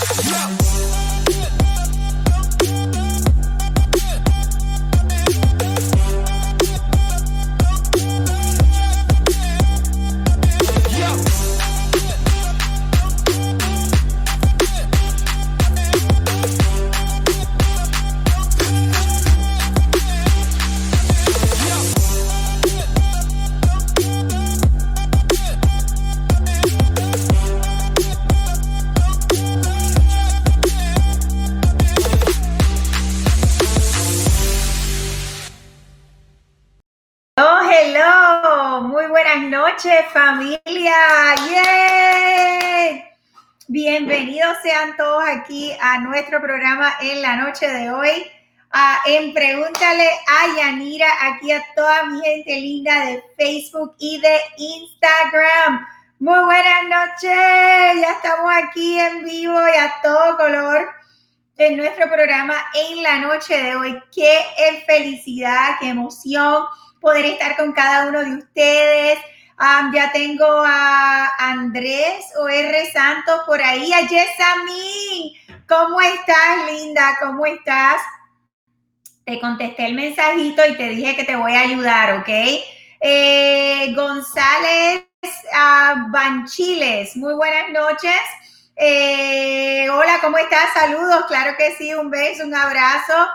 Yeah. Familia. ¡Yay! Bienvenidos sean todos aquí a nuestro programa en la noche de hoy. en Pregúntale a Yanira, aquí a toda mi gente linda de Facebook y de Instagram. Muy buenas noches, ya estamos aquí en vivo y a todo color en nuestro programa en la noche de hoy. Qué felicidad, qué emoción poder estar con cada uno de ustedes ya tengo a Andrés O.R. Santos por ahí, a Yesamín. ¿Cómo estás, linda? ¿Cómo estás? Te contesté el mensajito y te dije que te voy a ayudar, ¿ok? Eh, González Banchiles, muy buenas noches. Eh, hola, ¿cómo estás? Saludos, claro que sí, un beso, un abrazo.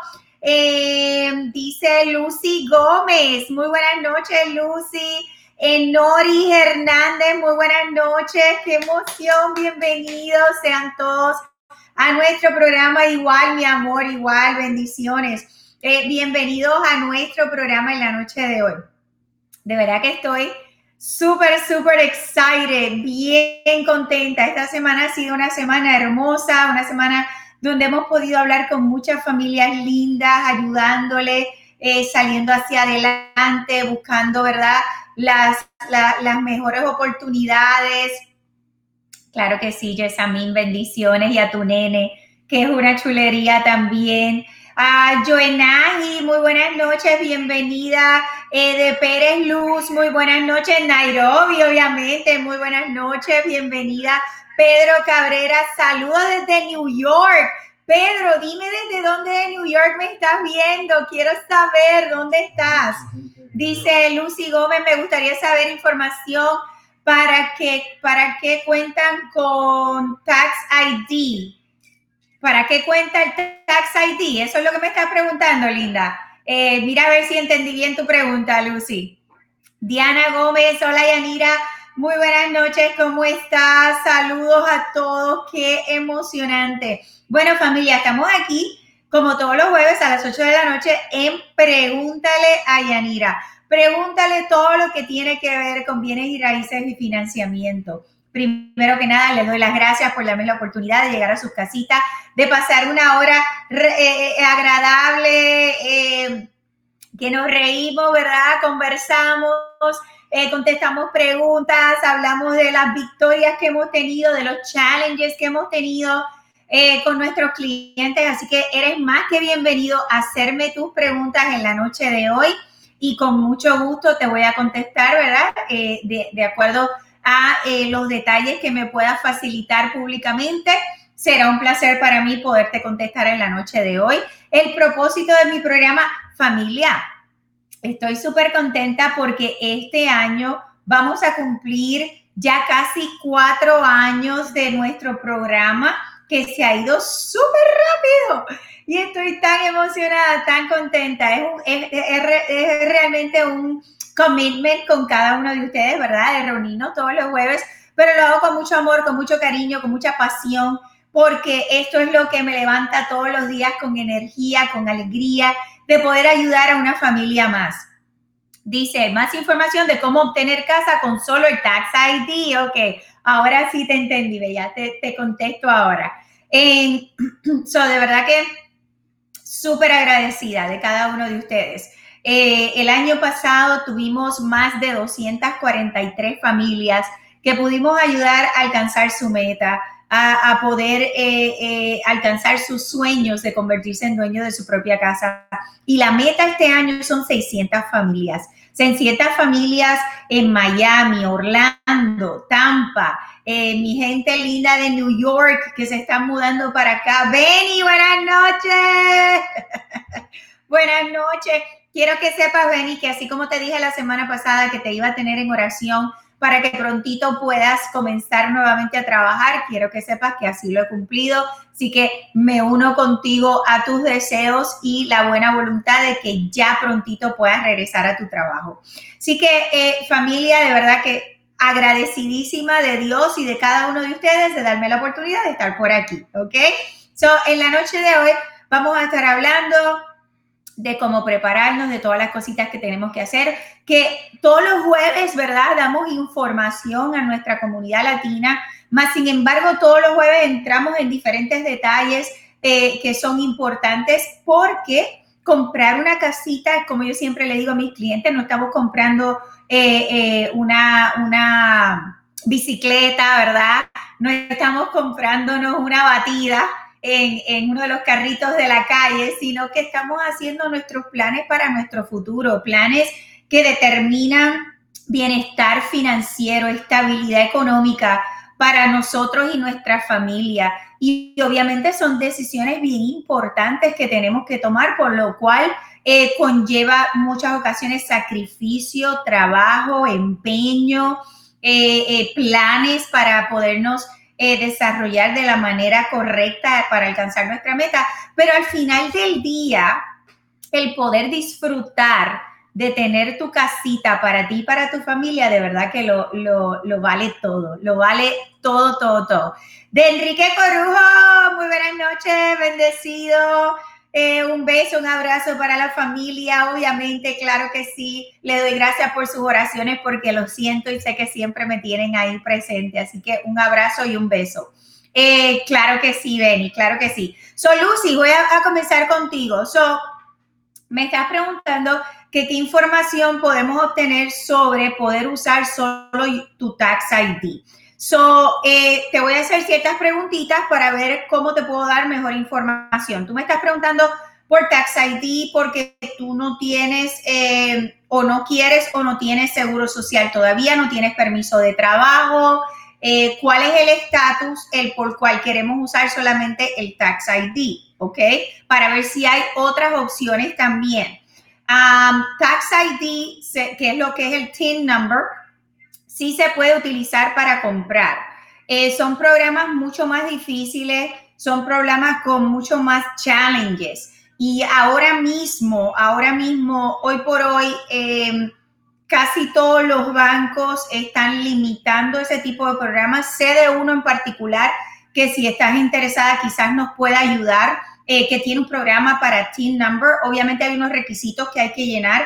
Eh, dice Lucy Gómez, muy buenas noches, Lucy. Enori Hernández, muy buenas noches, qué emoción, bienvenidos sean todos a nuestro programa igual, mi amor, igual, bendiciones. Eh, bienvenidos a nuestro programa en la noche de hoy. De verdad que estoy súper, súper excited, bien contenta. Esta semana ha sido una semana hermosa, una semana donde hemos podido hablar con muchas familias lindas, ayudándole, eh, saliendo hacia adelante, buscando, ¿verdad? Las, las mejores oportunidades. Claro que sí, Yesamín, bendiciones y a tu nene, que es una chulería también. A Joenaji, muy buenas noches, bienvenida. Eh, de Pérez Luz, muy buenas noches. Nairobi, obviamente, muy buenas noches, bienvenida. Pedro Cabrera, saludos desde New York. Pedro, dime desde dónde de New York me estás viendo. Quiero saber dónde estás. Dice Lucy Gómez, me gustaría saber información para que para qué cuentan con Tax ID. ¿Para qué cuenta el Tax ID? Eso es lo que me estás preguntando, Linda. Eh, mira a ver si entendí bien tu pregunta, Lucy. Diana Gómez, hola Yanira, muy buenas noches, ¿cómo estás? Saludos a todos, qué emocionante. Bueno familia, estamos aquí como todos los jueves a las 8 de la noche en Pregúntale a Yanira. Pregúntale todo lo que tiene que ver con bienes y raíces y financiamiento. Primero que nada, les doy las gracias por darme la oportunidad de llegar a sus casitas, de pasar una hora eh, eh, agradable, eh, que nos reímos, ¿verdad? Conversamos, contestamos preguntas, hablamos de las victorias que hemos tenido, de los challenges que hemos tenido eh, con nuestros clientes. Así que eres más que bienvenido a hacerme tus preguntas en la noche de hoy y con mucho gusto te voy a contestar, ¿verdad? Eh, de, acuerdo a eh, los detalles que me puedas facilitar públicamente. Será un placer para mí poderte contestar en la noche de hoy. El propósito de mi programa Familia. Estoy súper contenta porque este año vamos a cumplir ya casi cuatro años de nuestro programa que se ha ido súper rápido y estoy tan emocionada, tan contenta. Es, es, realmente un commitment con cada uno de ustedes, ¿verdad? De reunirnos todos los jueves, pero lo hago con mucho amor, con mucho cariño, con mucha pasión, porque esto es lo que me levanta todos los días con energía, con alegría, de poder ayudar a una familia más. Dice, más información de cómo obtener casa con solo el Tax ID. Ok, ahora sí te entendí, ya te, te contesto ahora. So, de verdad que súper agradecida de cada uno de ustedes. Eh, el año pasado tuvimos más de 243 familias que pudimos ayudar a alcanzar su meta, a, poder eh, eh, alcanzar sus sueños de convertirse en dueño de su propia casa. Y la meta este año son 600 familias. 600 familias en Miami, Orlando, Tampa, eh, mi gente linda de New York que se están mudando para acá. Benny, buenas noches. buenas noches. Quiero que sepas, Benny, que así como te dije la semana pasada que te iba a tener en oración para que prontito puedas comenzar nuevamente a trabajar. Quiero que sepas que así lo he cumplido. Así que me uno contigo a tus deseos y la buena voluntad de que ya prontito puedas regresar a tu trabajo. Así que eh, familia, de verdad que agradecidísima de Dios y de cada uno de ustedes de darme la oportunidad de estar por aquí, ¿ok? So, en la noche de hoy vamos a estar hablando de cómo prepararnos, de todas las cositas que tenemos que hacer, que todos los jueves, ¿verdad? Damos información a nuestra comunidad latina, más sin embargo, todos los jueves entramos en diferentes detalles eh, que son importantes porque comprar una casita, como yo siempre le digo a mis clientes, no estamos comprando eh, eh, una, una bicicleta, ¿verdad? No estamos comprándonos una batida, en, uno de los carritos de la calle, sino que estamos haciendo nuestros planes para nuestro futuro, planes que determinan bienestar financiero, estabilidad económica para nosotros y nuestra familia. Y obviamente son decisiones bien importantes que tenemos que tomar, por lo cual eh, conlleva muchas ocasiones sacrificio, trabajo, empeño, eh, eh, planes para podernos eh, desarrollar de la manera correcta para alcanzar nuestra meta, pero al final del día, el poder disfrutar de tener tu casita para ti y para tu familia, de verdad que lo, lo, vale todo, lo vale todo, todo, todo. De Enrique Corujo, muy buenas noches, bendecido. Eh, un beso, un abrazo para la familia, obviamente, claro que sí. Le doy gracias por sus oraciones porque lo siento y sé que siempre me tienen ahí presente. Así que un abrazo y un beso. Eh, claro que sí, Benny, claro que sí. So, Lucy, voy a, comenzar contigo. So, me estás preguntando qué información podemos obtener sobre poder usar solo tu Tax ID. So, eh, te voy a hacer ciertas preguntitas para ver cómo te puedo dar mejor información. Tú me estás preguntando por Tax ID porque tú no tienes eh, o no quieres o no tienes seguro social todavía, no tienes permiso de trabajo. Eh, ¿Cuál es el estatus el por cual queremos usar solamente el Tax ID? ¿Ok? Para ver si hay otras opciones también. Um, tax ID, que es lo que es el TIN number, sí se puede utilizar para comprar. Eh, son programas mucho más difíciles, son programas con mucho más challenges. Y ahora mismo, ahora mismo, hoy por hoy, em, casi todos los bancos están limitando ese tipo de programas. Sé de uno en particular que si estás interesada quizás nos pueda ayudar, eh, que tiene un programa para Team Number. Obviamente hay unos requisitos que hay que llenar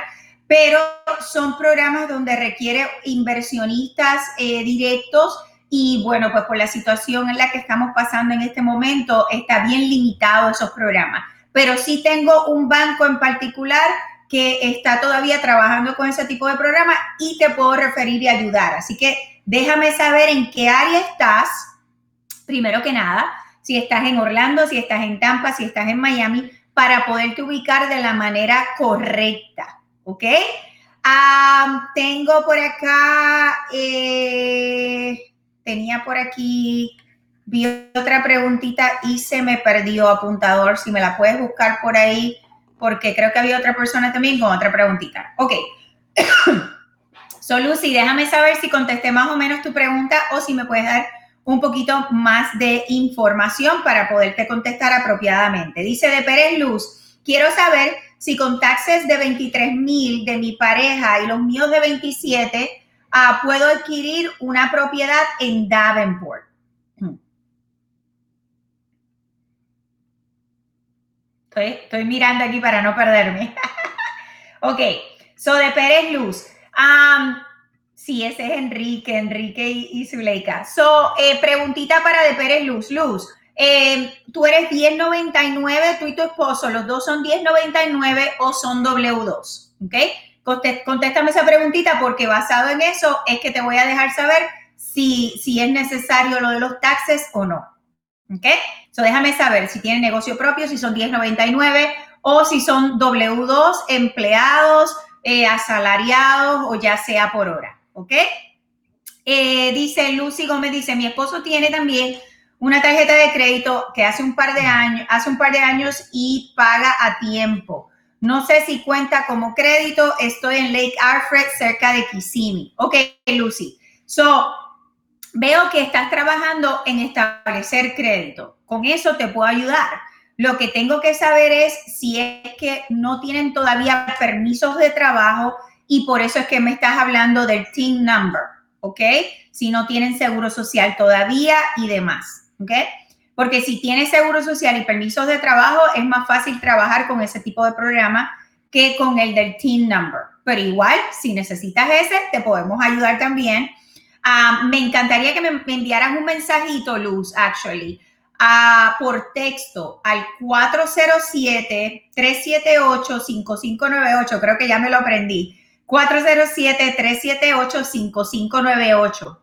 pero son programas donde requiere inversionistas eh, directos y bueno, pues por la situación en la que estamos pasando en este momento, está bien limitado esos programas. Pero sí tengo un banco en particular que está todavía trabajando con ese tipo de programa y te puedo referir y ayudar. Así que déjame saber en qué área estás, primero que nada, si estás en Orlando, si estás en Tampa, si estás en Miami, para poderte ubicar de la manera correcta. ¿Ok? tengo por acá, eh, tenía por aquí, vi otra preguntita y se me perdió apuntador, si me la puedes buscar por ahí, porque creo que había otra persona también con otra preguntita. Ok. so, Lucy, déjame saber si contesté más o menos tu pregunta o si me puedes dar un poquito más de información para poderte contestar apropiadamente. Dice de Pérez Luz, quiero saber si con taxes de 23 mil de mi pareja y los míos de 27, ah, puedo adquirir una propiedad en Davenport. Hmm. Estoy, mirando aquí para no perderme. ok, so de Pérez Luz. sí, ese es Enrique, Enrique y, Zuleika. So, eh, preguntita para de Pérez Luz. Luz, eh, tú eres 1099, tú y tu esposo, los dos son 1099 o son W2, ¿ok? Contéstame esa preguntita porque basado en eso es que te voy a dejar saber si, si es necesario lo de los taxes o no, ¿ok? So déjame saber si tienen negocio propio, si son 1099 o si son W2, empleados, eh, asalariados o ya sea por hora, ¿ok? Eh, dice Lucy Gómez, dice, mi esposo tiene también una tarjeta de crédito que hace un par de años, hace un par de años y paga a tiempo. No sé si cuenta como crédito. Estoy en Lake Alfred, cerca de Kissimmee. Ok, Lucy. So, veo que estás trabajando en establecer crédito. Con eso te puedo ayudar. Lo que tengo que saber es si es que no tienen todavía permisos de trabajo y por eso es que me estás hablando del team number, ¿ok? Si no tienen seguro social todavía y demás, ¿ok? Porque si tienes seguro social y permisos de trabajo, es más fácil trabajar con ese tipo de programa que con el del team number. Pero igual, si necesitas ese, te podemos ayudar también. Ah, me encantaría que me, enviaras un mensajito, Luz, actually, uh, por texto al 407-378-5598. Creo que ya me lo aprendí. 407-378-5598.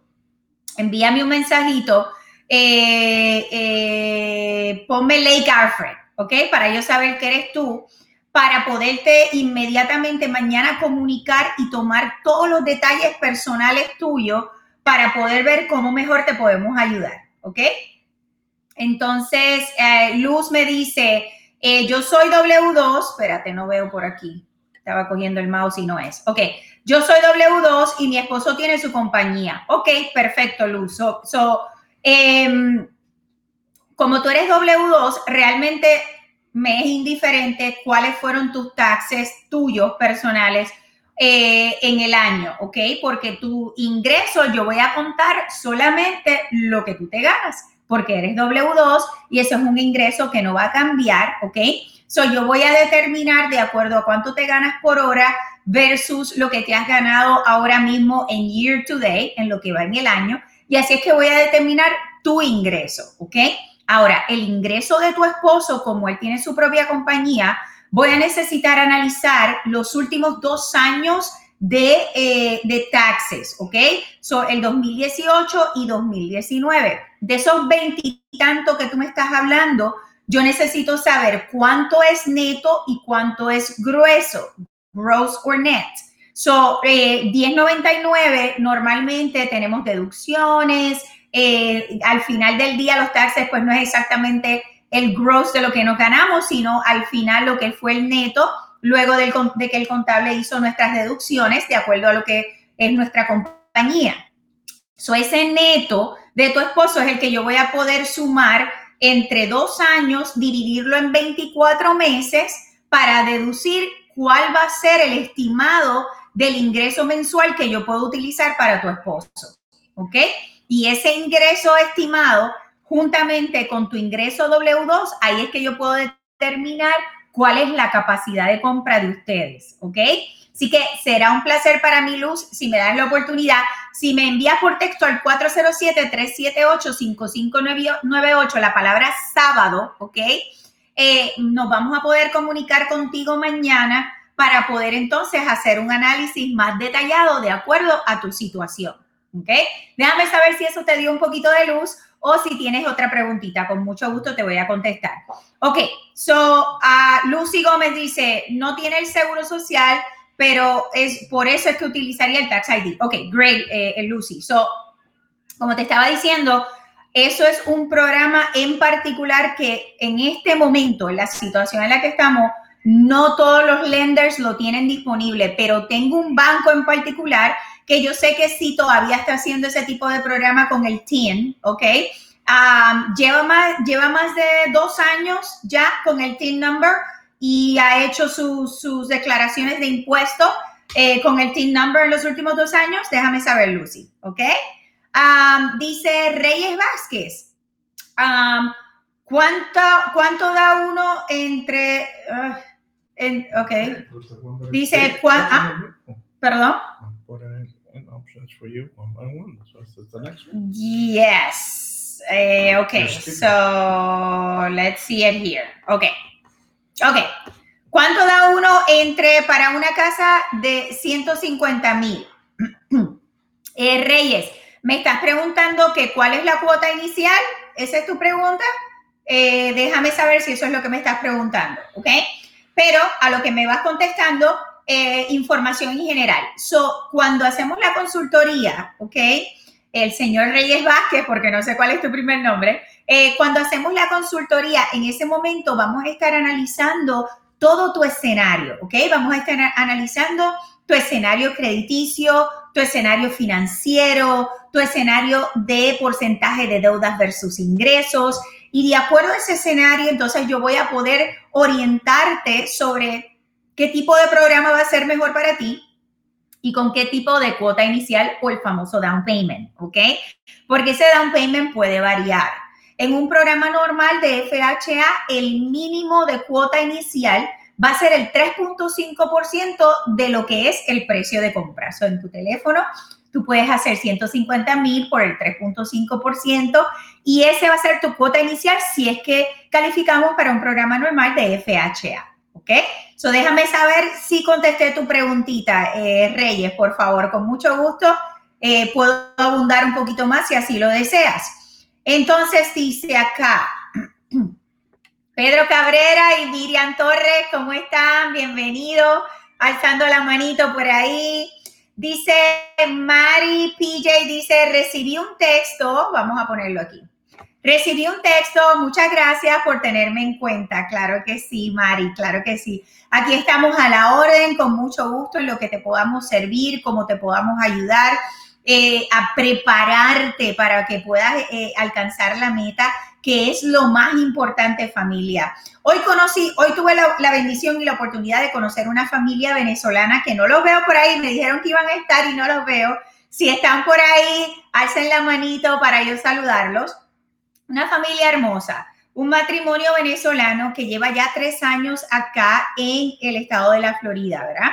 Envíame un mensajito eh, eh, ponme Lake Alfred, ¿ok? Para yo saber que eres tú, para poderte inmediatamente mañana comunicar y tomar todos los detalles personales tuyos para poder ver cómo mejor te podemos ayudar, ¿ok? Entonces, eh, Luz me dice, yo soy W2, espérate, no veo por aquí, estaba cogiendo el mouse y no es, ok, yo soy W2 y mi esposo tiene su compañía, ok, perfecto, Luz, so Em, como tú eres W2, realmente me es indiferente cuáles fueron tus taxes tuyos personales eh, en el año, ¿ok? Porque tu ingreso yo voy a contar solamente lo que tú te ganas, porque eres W2 y eso es un ingreso que no va a cambiar, ¿ok? So yo voy a determinar de acuerdo a cuánto te ganas por hora versus lo que te has ganado ahora mismo en year to day, en lo que va en el año y así es que voy a determinar tu ingreso, ¿ok? Ahora, el ingreso de tu esposo, como él tiene su propia compañía, voy a necesitar analizar los últimos dos años de, eh, de taxes, ¿ok? Son el 2018 y 2019. De esos veintitantos que tú me estás hablando, yo necesito saber cuánto es neto y cuánto es grueso, gross or net. So, 1099 eh, normalmente tenemos deducciones. Eh, al final del día los taxes pues no es exactamente el gross de lo que nos ganamos, sino al final lo que fue el neto luego de que el contable hizo nuestras deducciones de acuerdo a lo que es nuestra compañía. So, ese neto de tu esposo es el que yo voy a poder sumar entre dos años, dividirlo en 24 meses para deducir cuál va a ser el estimado del ingreso mensual que yo puedo utilizar para tu esposo. ¿Ok? Y ese ingreso estimado, juntamente con tu ingreso W2, ahí es que yo puedo determinar cuál es la capacidid de compra de ustedes. ¿Ok? Así que será un placer para mi Luz si me dan la oportunidad. Si me envías por texto al 407-378-5598 la palabra sábado, ¿ok? Eh, nos vamos a poder comunicar contigo mañana para poder entonces hacer un análisis más detallado de acuerdo a tu situación. ¿Ok? Déjame saber si eso te dio un poquito de luz o si tienes otra preguntita. Con mucho gusto te voy a contestar. Ok, so uh, Lucy Gómez dice, no tiene el seguro social, pero es por eso es que utilizaría el Tax ID. Ok, great, eh, Lucy. So, como te estaba diciendo, eso es un programa en particular que en este momento, en la situación en la que estamos, no todos los lenders lo tienen disponible, pero tengo un banco en particular que yo sé que sí todavía está haciendo ese tipo de programa con el TIN, ¿ok? lleva, más, lleva más de dos años ya con el TIN number y ha hecho sus declaraciones de impuesto eh, con el TIN number en los últimos dos años. Déjame saber, Lucy, ¿ok? dice Reyes Vázquez. ¿cuánto, ¿Cuánto da uno entre... Uh, en, ok. Dice, ¿cuál? Ah, perdón. Yes. Eh, ok, so let's see it here. Ok. Ok. ¿Cuánto da uno entre para una casa de 150 mil? eh, Reyes, me estás preguntando que cuál es la cuota inicial. ¿Esa es tu pregunta? Eh, déjame saber si eso es lo que me estás preguntando. ¿Ok? Pero a lo que me vas contestando, eh, información en general. So, cuando hacemos la consultoría, ¿ok? el señor Reyes Vázquez, porque no sé cuál es tu primer nombre, eh, cuando hacemos la consultoría, en ese momento vamos a estar analizando todo tu escenario, ¿ok? Vamos a estar analizando tu escenario crediticio, tu escenario financiero, tu escenario de porcentaje de deudas versus ingresos. Y de acuerdo a ese escenario, entonces yo voy a poder orientarte sobre qué tipo de programa va a ser mejor para ti y con qué tipo de cuota inicial o el famoso down payment, ¿ok? Porque ese down payment puede variar. En un programa normal de FHA, el mínimo de cuota inicial va a ser el 3.5% de lo que es el precio de compra. O en tu teléfono, tú puedes hacer 150 mil por el 3.5% y ese va a ser tu cuota inicial si es que calificamos para un programa normal de FHA. ¿Ok? So déjame saber si contesté tu preguntita, eh, Reyes, por favor, con mucho gusto. Eh, puedo abundar un poquito más si así lo deseas. Entonces dice acá, Pedro Cabrera y Miriam Torres, ¿cómo están? Bienvenidos. Alzando la manito por ahí. Dice Mari PJ, dice, recibí un texto, vamos a ponerlo aquí. Recibí un texto, muchas gracias por tenerme en cuenta. Claro que sí, Mari, claro que sí. Aquí estamos a la orden, con mucho gusto en lo que te podamos servir, cómo te podamos ayudar eh, a prepararte para que puedas eh, alcanzar la meta que es lo más importante familia. Hoy conocí, hoy tuve la, bendición y la oportunidad de conocer una familia venezolana que no los veo por ahí, me dijeron que iban a estar y no los veo. Si están por ahí, alcen la manito para yo saludarlos. Una familia hermosa, un matrimonio venezolano que lleva ya tres años acá en el estado de la Florida, ¿verdad?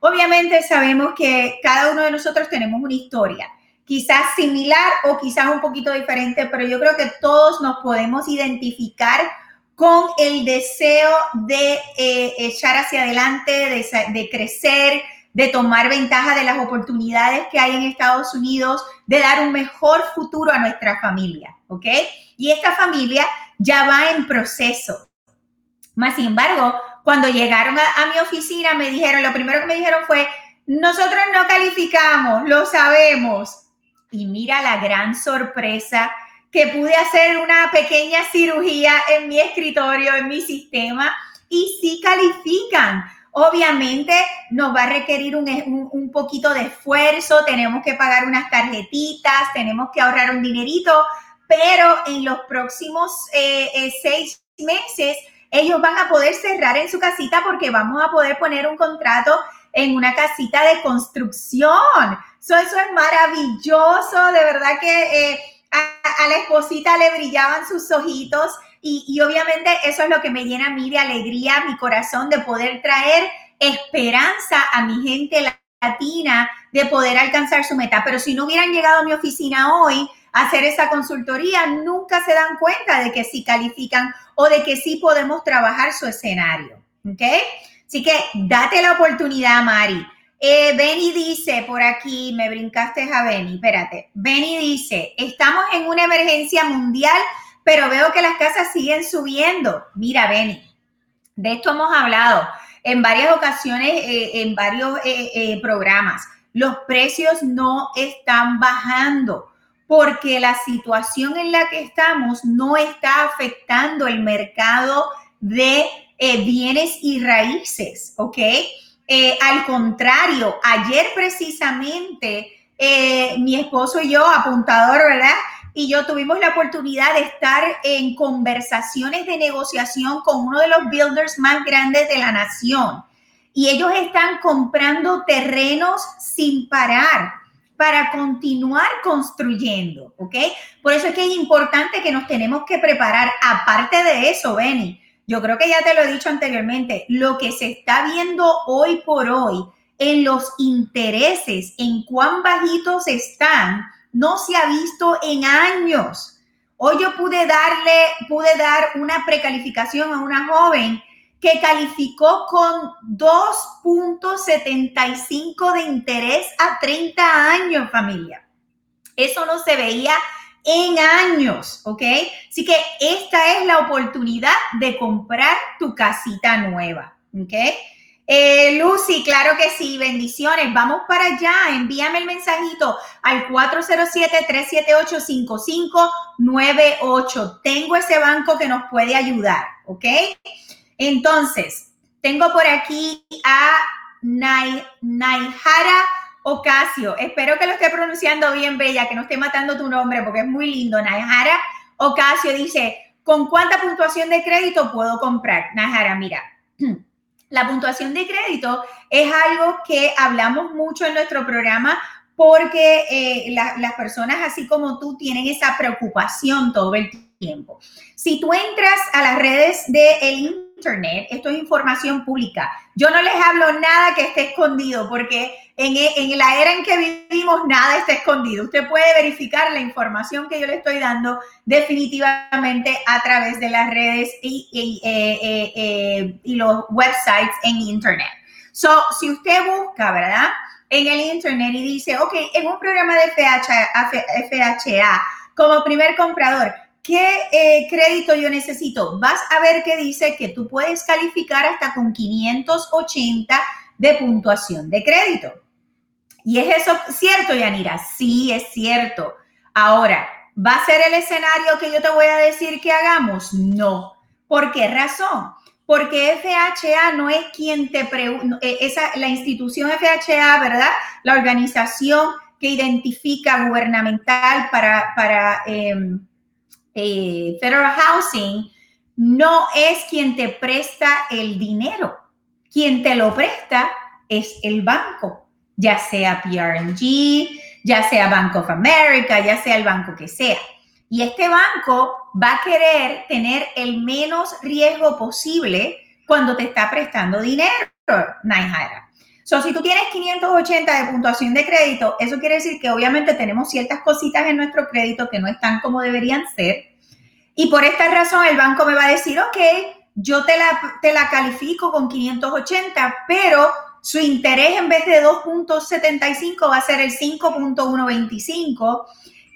Obviamente sabemos que cada uno de nosotros tenemos una historia quizás similar o quizás un poquito diferente, pero yo creo que todos nos podemos identificar con el deseo de eh, echar hacia adelante, de, crecer, de tomar ventaja de las oportunidades que hay en Estados Unidos, de dar un mejor futuro a nuestra familia, ¿ok? Y esta familia ya va en proceso. Más sin embargo, cuando llegaron a mi oficina me dijeron, lo primero que me dijeron fue, nosotros no calificamos, lo sabemos, y mira la gran sorpresa que pude hacer una pequeña cirugía en mi escritorio, en mi sistema, y sí califican. Obviamente nos va a requerir un, poquito de esfuerzo, tenemos que pagar unas tarjetitas, tenemos que ahorrar un dinerito, pero en los próximos eh, eh, seis meses ellos van a poder cerrar en su casita porque vamos a poder poner un contrato en una casita de construcción. eso es maravilloso, de verdad que eh, a, la esposita le brillaban sus ojitos y, y obviamente eso es lo que me llena a mí de alegría, mi corazón, de poder traer esperanza a mi gente latina de poder alcanzar su meta. Pero si no hubieran llegado a mi oficina hoy a hacer esa consultoría, nunca se dan cuenta de que sí califican o de que sí podemos trabajar su escenario. ¿Ok? Así que date la oportunidad, Mari. Eh, Benny dice por aquí, me brincaste a Benny, espérate. Benny dice, estamos en una emergencia mundial, pero veo que las casas siguen subiendo. Mira, Benny, de esto hemos hablado en varias ocasiones, eh, en varios eh, programas. Los precios no están bajando porque la situación en la que estamos no está afectando el mercado de eh, bienes y raíces, ¿ok? Eh, al contrario, ayer precisamente eh, mi esposo y yo, apuntador, ¿verdad? Y yo tuvimos la oportunidad de estar en conversaciones de negociación con uno de los builders más grandes de la nación. Y ellos están comprando terrenos sin parar para continuar construyendo, ¿ok? Por eso es que es importante que nos tenemos que preparar. Aparte de eso, Benny, yo creo que ya te lo he dicho anteriormente, lo que se está viendo hoy por hoy en los intereses, en cuán bajitos están, no se ha visto en años. Hoy yo pude darle, pude dar una precalificación a una joven que calificó con 2.75 de interés a 30 años, familia. Eso no se veía en años, ¿ok? Así que esta es la oportunidad de comprar tu casita nueva, ¿ok? Eh, Lucy, claro que sí, bendiciones. Vamos para allá. Envíame el mensajito al 407-378-5598. Tengo ese banco que nos puede ayudar, ¿ok? Entonces, tengo por aquí a Naihara Ocasio. Espero que lo esté pronunciando bien, Bella, que no esté matando tu nombre porque es muy lindo. Naihara Ocasio dice, ¿con cuánta puntuación de crédito puedo comprar? Naihara, mira. La puntuación de crédito es algo que hablamos mucho en nuestro programa porque eh, las personas así como tú tienen esa preocupación todo el tiempo. Si tú entras a las redes del Internet, esto es información pública. Yo no les hablo nada que esté escondido porque en, en, la era en que vivimos nada está escondido. Usted puede verificar la información que yo le estoy dando definitivamente a través de las redes y, y, eh, eh, eh, y los websites en Internet. So, si usted busca, ¿verdad? En el Internet y dice, ok, en un programa de FHA, FHA como primer comprador, ¿Qué eh, crédito yo necesito? Vas a ver que dice que tú puedes calificar hasta con 580 de puntuación de crédito. ¿Y es eso cierto, Yanira? Sí, es cierto. Ahora, ¿va a ser el escenario que yo te voy a decir que hagamos? No. ¿Por qué razón? Porque FHA no es quien te pregunta, eh, la institución FHA, ¿verdad? La organización que identifica gubernamental para, para em, eh, Federal Housing no es quien te presta el dinero. Quien te lo presta es el banco, ya sea PRG, ya sea Bank of America, ya sea el banco que sea. Y este banco va a querer tener el menos riesgo posible cuando te está prestando dinero. So, si tú tienes 580 de puntuación de crédito, eso quiere decir que obviamente tenemos ciertas cositas en nuestro crédito que no están como deberían ser. Y por esta razón el banco me va a decir, ok, yo te la, te la califico con 580, pero su interés en vez de 2.75 va a ser el 5.125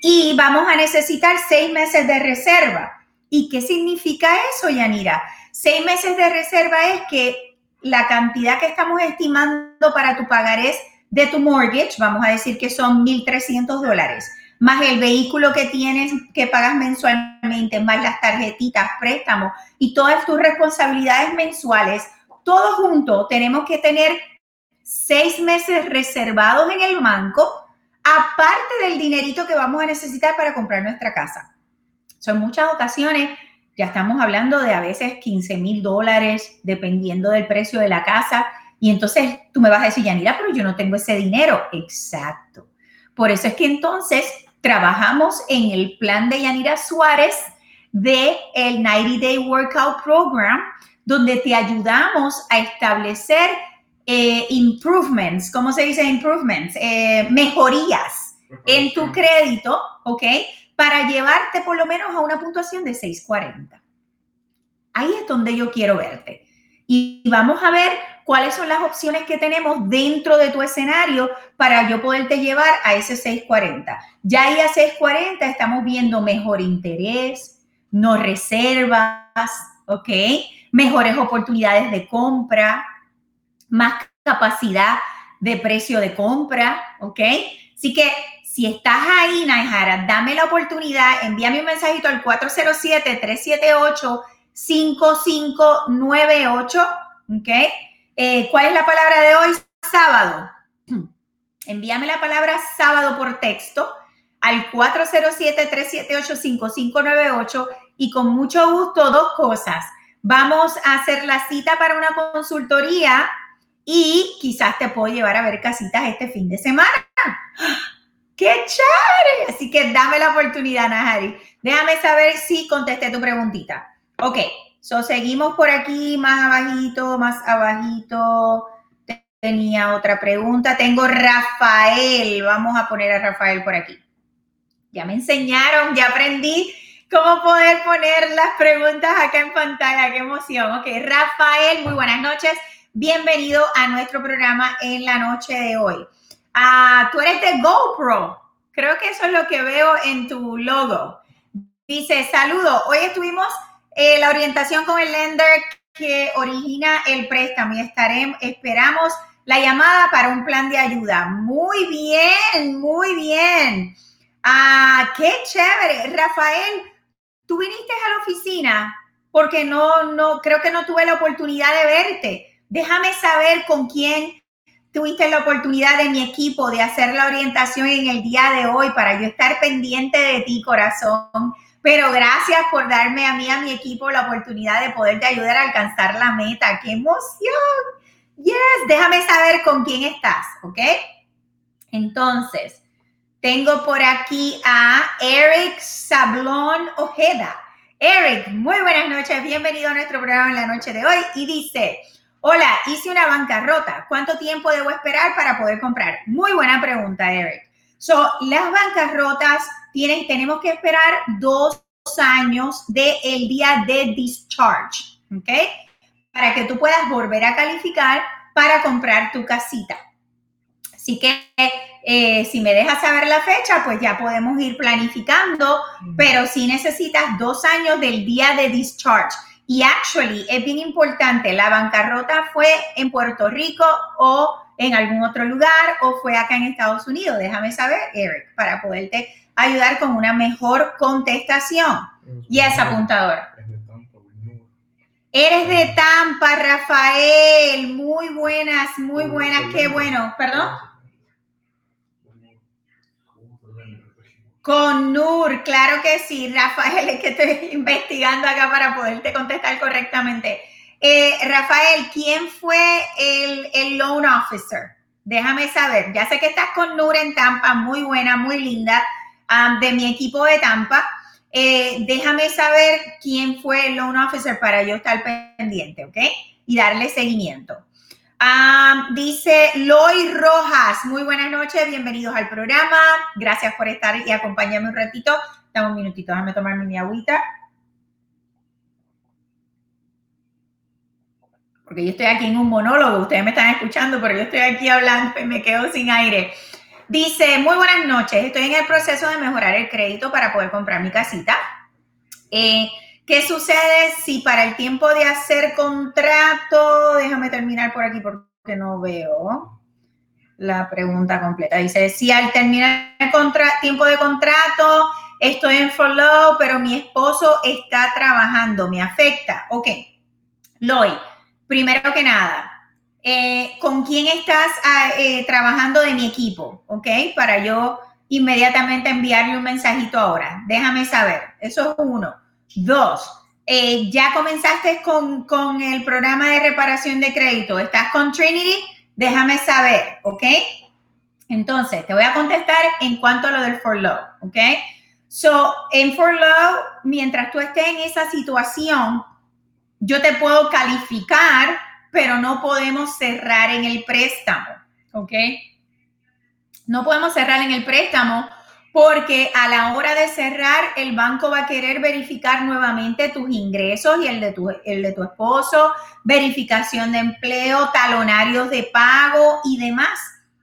y vamos a necesitar seis meses de reserva. ¿Y qué significa eso, Yanira? Seis meses de reserva es que la cantidad que estamos estimando para tu pagarés de tu mortgage, vamos a decir que son 1.300 dólares, más el vehículo que tienes que pagas mensualmente, más las tarjetitas, préstamos y todas tus responsabilidades mensuales, todo junto, tenemos que tener seis meses reservados en el banco, aparte del dinerito que vamos a necesitar para comprar nuestra casa. Son muchas ocasiones ya estamos hablando de a veces 15 mil dólares, dependiendo del precio de la casa. Y entonces tú me vas a decir, Yanira, pero yo no tengo ese dinero. Exacto. Por eso es que entonces trabajamos en el plan de Yanira Suárez de el 90 Day Workout Program, donde te ayudamos a establecer eh, improvements, ¿cómo se dice improvements? Eh, mejorías en tu crédito, ¿ok? Para llevarte por lo menos a una puntuación de 640. Ahí es donde yo quiero verte. Y vamos a ver cuáles son las opciones que tenemos dentro de tu escenario para yo poderte llevar a ese 640. Ya ahí a 640 estamos viendo mejor interés, no reservas, ¿ok? Mejores oportunidades de compra, más capacidad de precio de compra, ¿ok? Así que si estás ahí, Naijara, dame la oportunidad, envíame un mensajito al 407-378-5598, ¿ok? Eh, ¿Cuál es la palabra de hoy? Sábado. Envíame la palabra sábado por texto al 407-378-5598 y con mucho gusto dos cosas. Vamos a hacer la cita para una consultoría y quizás te puedo llevar a ver casitas este fin de semana. ¡Qué chévere! Así que dame la oportunidad, Nahari. Déjame saber si contesté tu preguntita. Ok, so seguimos por aquí, más abajito, más abajito. Tenía otra pregunta. Tengo Rafael. Vamos a poner a Rafael por aquí. Ya me enseñaron, ya aprendí cómo poder poner las preguntas acá en pantalla. ¡Qué emoción! Ok, Rafael, muy buenas noches. Bienvenido a nuestro programa en la noche de hoy. Ah, tú eres de GoPro. Creo que eso es lo que veo en tu logo. Dice, saludo. Hoy estuvimos eh, la orientación con el lender que origina el préstamo y estaremos, esperamos la llamada para un plan de ayuda. Muy bien, muy bien. Ah, qué chévere. Rafael, tú viniste a la oficina porque no, no, creo que no tuve la oportunidad de verte. Déjame saber con quién tuviste la oportunidad de mi equipo de hacer la orientación en el día de hoy para yo estar pendiente de ti, corazón. Pero gracias por darme a mí, a mi equipo, la oportunidad de poderte ayudar a alcanzar la meta. ¡Qué emoción! Yes, déjame saber con quién estás, ¿ok? Entonces, tengo por aquí a Eric Sablón Ojeda. Eric, muy buenas noches, bienvenido a nuestro programa en la noche de hoy. Y dice, Hola, hice una bancarrota. ¿Cuánto tiempo debo esperar para poder comprar? Muy buena pregunta, Eric. So, las bancarrotas tienen, tenemos que esperar dos años del el día de discharge, ¿ok? Para que tú puedas volver a calificar para comprar tu casita. Así que eh, si me dejas saber la fecha, pues ya podemos ir planificando, pero si necesitas dos años del día de discharge. Y actually es bien importante, la bancarrota fue en Puerto Rico o en algún otro lugar o fue acá en Estados Unidos. Déjame saber, Eric, para poderte ayudar con una mejor contestación. Y es apuntador. Eres de Tampa, Rafael. Muy buenas, muy buenas. Qué bueno. ¿Perdón? Con Nur, claro que sí, Rafael, es que estoy investigando acá para poderte contestar correctamente. Eh, Rafael, ¿quién fue el, el, loan officer? Déjame saber. Ya sé que estás con Nur en Tampa, muy buena, muy linda, de mi equipo de Tampa. Eh, déjame saber quién fue el loan officer para yo estar pendiente, ¿ok? Y darle seguimiento dice Loy Rojas, muy buenas noches, bienvenidos al programa. Gracias por estar y acompañarme un ratito. Dame un minutito, déjame tomarme mi agüita. Porque yo estoy aquí en un monólogo, ustedes me están escuchando, pero yo estoy aquí hablando y me quedo sin aire. Dice, muy buenas noches, estoy en el proceso de mejorar el crédito para poder comprar mi casita. Eh, ¿Qué sucede si para el tiempo de hacer contrato, déjame terminar por aquí porque no veo la pregunta completa. Dice, si al terminar el tiempo de contrato estoy en follow, pero mi esposo está trabajando, me afecta. Ok, Loy, primero que nada, eh, ¿con quién estás ah, eh, trabajando de mi equipo? Ok, para yo inmediatamente enviarle un mensajito ahora. Déjame saber. Eso es uno. Dos, eh, ya comenzaste con, el programa de reparación de crédito. ¿Estás con Trinity? Déjame saber, ¿ok? Entonces, te voy a contestar en cuanto a lo del for low, ¿ok? So, en for low, mientras tú estés en esa situación, yo te puedo calificar, pero no podemos cerrar en el préstamo, ¿ok? No podemos cerrar en el préstamo porque a la hora de cerrar, el banco va a querer verificar nuevamente tus ingresos y el de tu, el de tu esposo, verificación de empleo, talonarios de pago y demás.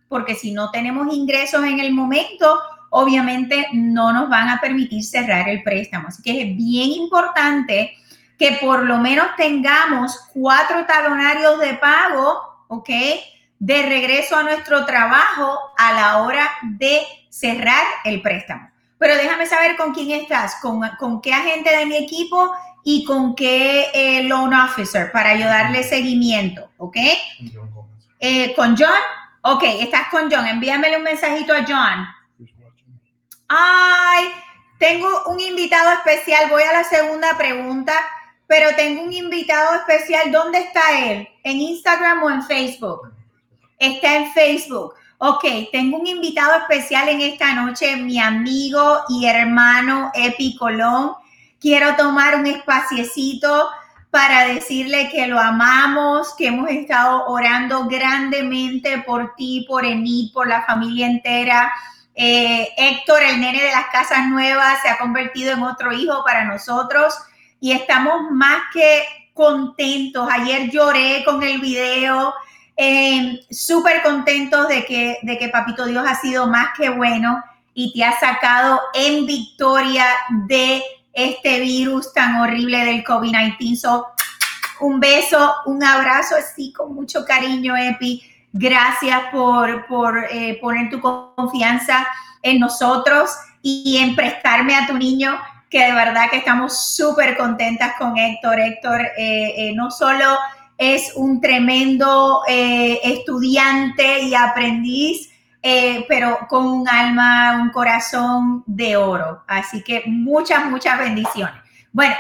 Porque si no tenemos ingresos en el momento, obviamente no nos van a permitir cerrar el préstamo. Así que es bien importante que por lo menos tengamos cuatro talonarios de pago, ¿ok? De regreso a nuestro trabajo a la hora de cerrar el préstamo. Pero déjame saber con quién estás, con, con qué agente de mi equipo y con qué eh, loan officer para ayudarle seguimiento, ¿ok? Eh, ¿Con John? Ok, estás con John. Envíamele un mensajito a John. Ay, tengo un invitado especial. Voy a la segunda pregunta, pero tengo un invitado especial. ¿Dónde está él? ¿En Instagram o en Facebook? Está en Facebook. Ok, tengo un invitado especial en esta noche, mi amigo y hermano Epi Colón. Quiero tomar un espaciecito para decirle que lo amamos, que hemos estado orando grandemente por ti, por Eni, por la familia entera. Eh, Héctor, el nene de las casas nuevas, se ha convertido en otro hijo para nosotros y estamos más que contentos. Ayer lloré con el video eh, Súper contentos de que, de que Papito Dios ha sido más que bueno y te ha sacado en victoria de este virus tan horrible del COVID-19. So, Un beso, un abrazo así con mucho cariño, Epi. Gracias por, por eh, poner tu confianza en nosotros y en prestarme a tu niño, que de verdad que estamos súper contentas con Héctor. Héctor eh, eh, no solo es un tremendo estudiante y aprendiz, pero con un alma, un corazón de oro. Así que muchas, muchas bendiciones. Bueno,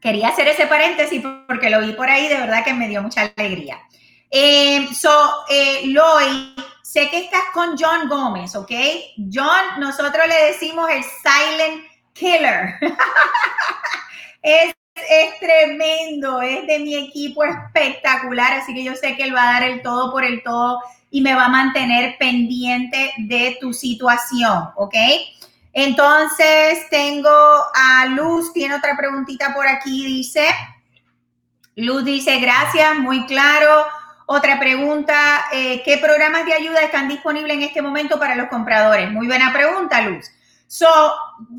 quería hacer ese paréntesis porque lo vi por ahí, de verdad que me dio mucha alegría. Eh, so, eh, Loy, sé que estás con John Gómez, ¿ok? John, nosotros le decimos el silent killer. es, es tremendo, es de mi equipo espectacular, así que yo sé que él va a dar el todo por el todo y me va a mantener pendiente de tu situación, ¿ok? Entonces tengo a Luz, tiene otra preguntita por aquí, dice, Luz dice, gracias, muy claro. Otra pregunta, eh, ¿qué programas de ayuda están disponibles en este momento para los compradores? Muy buena pregunta, Luz. So,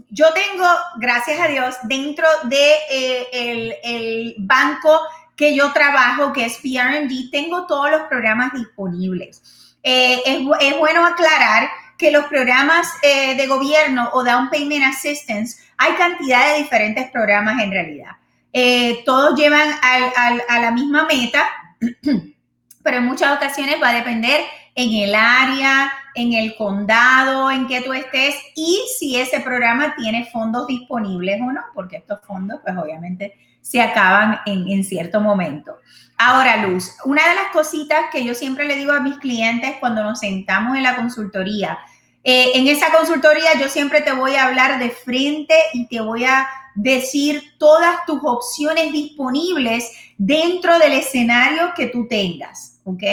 yo tengo, gracias a Dios, dentro de eh, el, banco que yo trabajo, que es PRD, tengo todos los programas disponibles. Eh, es, es bueno aclarar que los programas eh, de gobierno o Down Payment Assistance, hay cantidad de diferentes programas en realidad. Eh, todos llevan a la misma meta, pero en muchas ocasiones va a depender en el área, en el condado en que tú estés y si ese programa tiene fondos disponibles o no, porque estos fondos pues obviamente se acaban en, en cierto momento. Ahora, Luz, una de las cositas que yo siempre le digo a mis clientes cuando nos sentamos en la consultoría eh, en esa consultoría yo siempre te voy a hablar de frente y te voy a decir todas tus opciones disponibles dentro del escenario que tú tengas, ¿ok?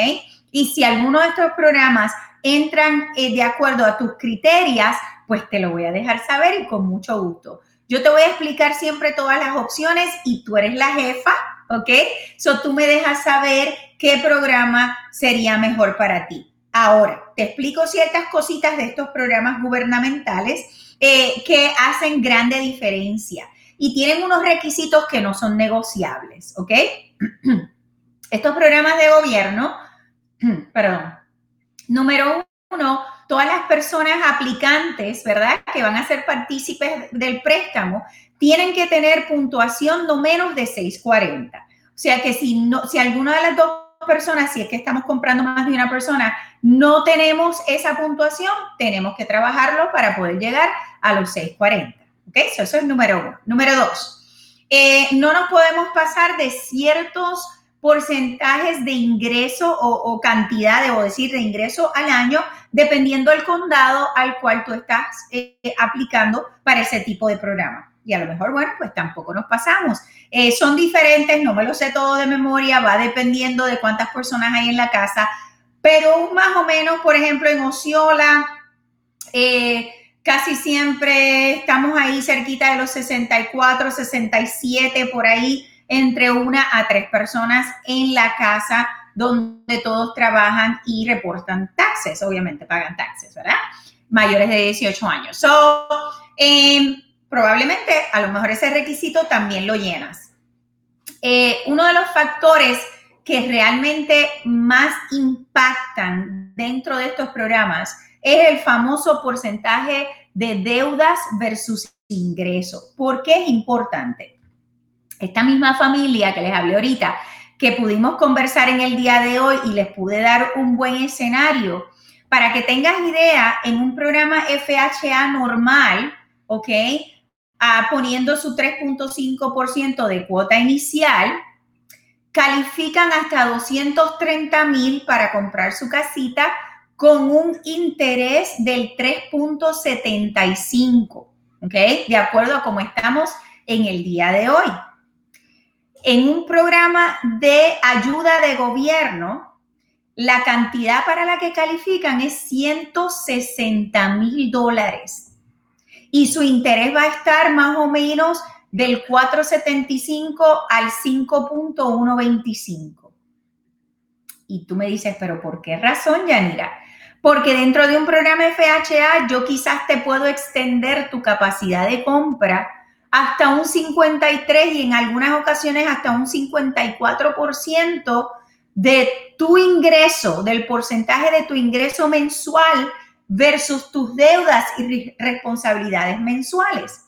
Y si alguno de estos programas entran eh, de acuerdo a tus criterios, pues te lo voy a dejar saber y con mucho gusto. Yo te voy a explicar siempre todas las opciones y tú eres la jefa, ¿ok? So tú me dejas saber qué programa sería mejor para ti. Ahora, te explico ciertas cositas de estos programas gubernamentales eh, que hacen grande diferencia y tienen unos requisitos que no son negociables, ¿ok? Estos programas de gobierno, perdón, número uno, todas las personas aplicantes, ¿verdad? Que van a ser partícipes del préstamo, tienen que tener puntuación no menos de 640. O sea que si, no, si alguna de las dos personas, si es que estamos comprando más de una persona, no tenemos esa puntuación, tenemos que trabajarlo para poder llegar a los 640. ¿Ok? Eso, es número uno. Número dos, eh, no nos podemos pasar de ciertos porcentajes de ingreso o, cantidad, debo decir, de ingreso al año, dependiendo del condado al cual tú estás eh, aplicando para ese tipo de programa. Y a lo mejor, bueno, pues tampoco nos pasamos. Eh, son diferentes, no me lo sé todo de memoria, va dependiendo de cuántas personas hay en la casa, pero más o menos, por ejemplo, en Osceola, eh, casi siempre estamos ahí cerquita de los 64, 67, por ahí, entre una a tres personas en la casa donde todos trabajan y reportan taxes, obviamente pagan taxes, ¿verdad? Mayores de 18 años. So, em, probablemente a lo mejor ese requisito también lo llenas. Eh, uno de los factores que realmente más impactan dentro de estos programas es el famoso porcentaje de deudas versus ingresos. ¿Por qué es importante? Esta misma familia que les hablé ahorita, que pudimos conversar en el día de hoy y les pude dar un buen escenario, para que tengas idea, en un programa FHA normal, ¿ok? Ah, poniendo su 3.5% de cuota inicial, califican hasta 230 mil para comprar su casita con un interés del 3.75, ¿ok? De acuerdo a cómo estamos en el día de hoy. En un programa de ayuda de gobierno, la cantidad para la que califican es 160 mil dólares y su interés va a estar más o menos del 4.75 al 5.125. Y tú me dices, pero ¿por qué razón, Yanira? Porque dentro de un programa FHA yo quizás te puedo extender tu capacidad de compra hasta un 53 y en algunas ocasiones hasta un 54% de tu ingreso, del porcentaje de tu ingreso mensual versus tus deudas y responsabilidades mensuales.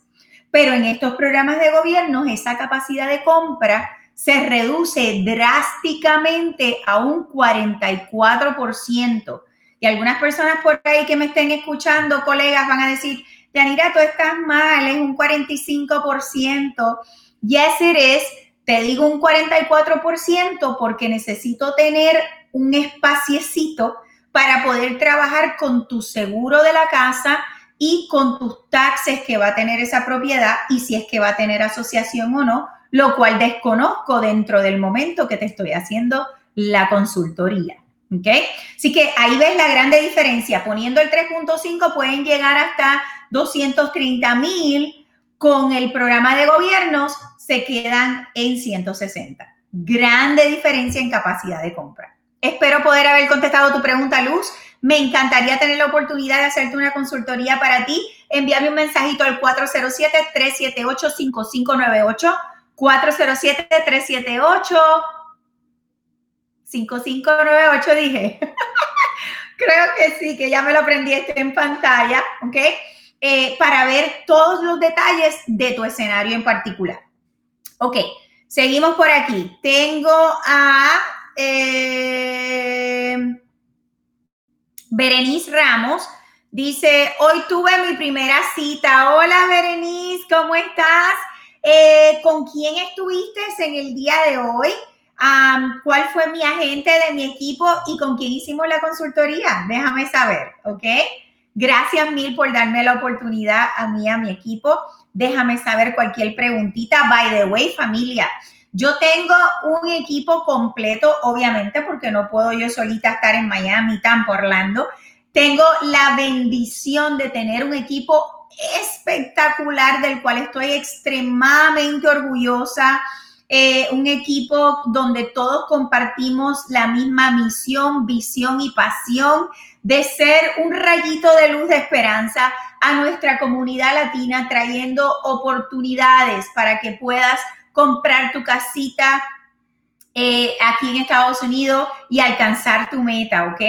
Pero en estos programas de gobierno, esa capacidad de compra se reduce drásticamente a un 44%. Y algunas personas por ahí que me estén escuchando, colegas, van a decir, Yanira, tú estás mal, es un 45%. Yes, it is. Te digo un 44% porque necesito tener un espaciecito para poder trabajar con tu seguro de la casa y con tus taxes que va a tener esa propiedad y si es que va a tener asociación o no, lo cual desconozco dentro del momento que te estoy haciendo la consultoría. ¿Ok? Así que ahí ves la grande diferencia. Poniendo el 3.5 pueden llegar hasta 230 mil. Con el programa de gobiernos se quedan en 160. Grande diferencia en capacidad de compra. Espero poder haber contestado tu pregunta, Luz. Me encantaría tener la oportunidad de hacerte una consultoría para ti. Envíame un mensajito al 407-378-5598. 407-378. 5598 dije. Creo que sí, que ya me lo aprendí en pantalla, ¿ok? Eh, para ver todos los detalles de tu escenario en particular. Ok, seguimos por aquí. Tengo a eh, Berenice Ramos. Dice, hoy tuve mi primera cita. Hola Berenice, ¿cómo estás? Eh, ¿Con quién estuviste en el día de hoy? cuál fue mi agente de mi equipo y con quién hicimos la consultoría. Déjame saber, ¿ok? Gracias mil por darme la oportunidad a mí, a mi equipo. Déjame saber cualquier preguntita. By the way, familia, yo tengo un equipo completo, obviamente, porque no puedo yo solita estar en Miami, tampo Orlando. Tengo la bendición de tener un equipo espectacular del cual estoy extremadamente orgullosa eh, un equipo donde todos compartimos la misma misión, visión y pasión de ser un rayito de luz de esperanza a nuestra comunidad latina, trayendo oportunidades para que puedas comprar tu casita eh, aquí en Estados Unidos y alcanzar tu meta, ¿ok?